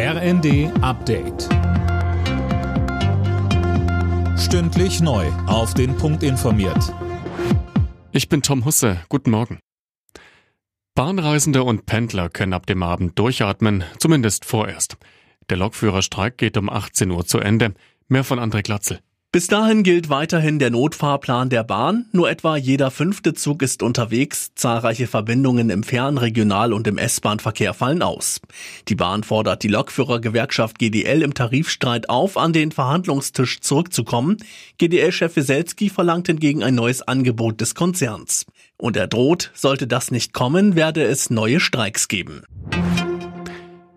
RND Update. Stündlich neu. Auf den Punkt informiert. Ich bin Tom Husse. Guten Morgen. Bahnreisende und Pendler können ab dem Abend durchatmen, zumindest vorerst. Der Lokführerstreik geht um 18 Uhr zu Ende. Mehr von André Glatzel. Bis dahin gilt weiterhin der Notfahrplan der Bahn. Nur etwa jeder fünfte Zug ist unterwegs. Zahlreiche Verbindungen im Fern-, Regional- und im S-Bahn-Verkehr fallen aus. Die Bahn fordert die Lokführergewerkschaft GDL im Tarifstreit auf, an den Verhandlungstisch zurückzukommen. GDL-Chef Weselski verlangt hingegen ein neues Angebot des Konzerns. Und er droht, sollte das nicht kommen, werde es neue Streiks geben.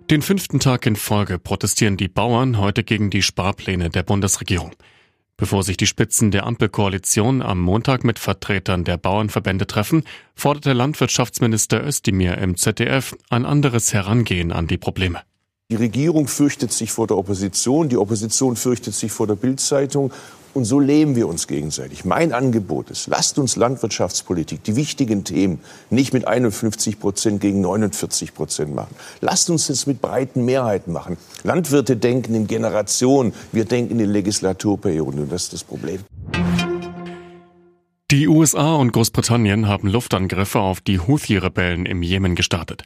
Den fünften Tag in Folge protestieren die Bauern heute gegen die Sparpläne der Bundesregierung. Bevor sich die Spitzen der Ampelkoalition am Montag mit Vertretern der Bauernverbände treffen, forderte Landwirtschaftsminister Özdemir im ZDF ein anderes Herangehen an die Probleme. Die Regierung fürchtet sich vor der Opposition, die Opposition fürchtet sich vor der Bildzeitung und so leben wir uns gegenseitig. Mein Angebot ist, lasst uns Landwirtschaftspolitik, die wichtigen Themen, nicht mit 51 Prozent gegen 49 Prozent machen. Lasst uns das mit breiten Mehrheiten machen. Landwirte denken in Generationen, wir denken in Legislaturperioden und das ist das Problem. Die USA und Großbritannien haben Luftangriffe auf die Houthi-Rebellen im Jemen gestartet.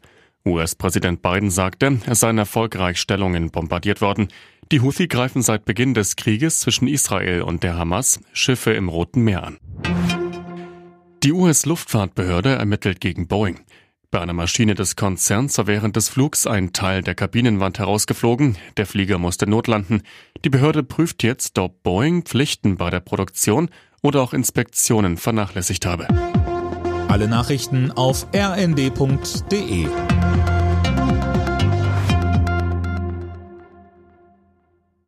US-Präsident Biden sagte, es seien erfolgreich Stellungen bombardiert worden. Die Houthi greifen seit Beginn des Krieges zwischen Israel und der Hamas Schiffe im Roten Meer an. Die US-Luftfahrtbehörde ermittelt gegen Boeing. Bei einer Maschine des Konzerns war während des Flugs ein Teil der Kabinenwand herausgeflogen. Der Flieger musste notlanden. Die Behörde prüft jetzt, ob Boeing Pflichten bei der Produktion oder auch Inspektionen vernachlässigt habe. Alle Nachrichten auf rnd.de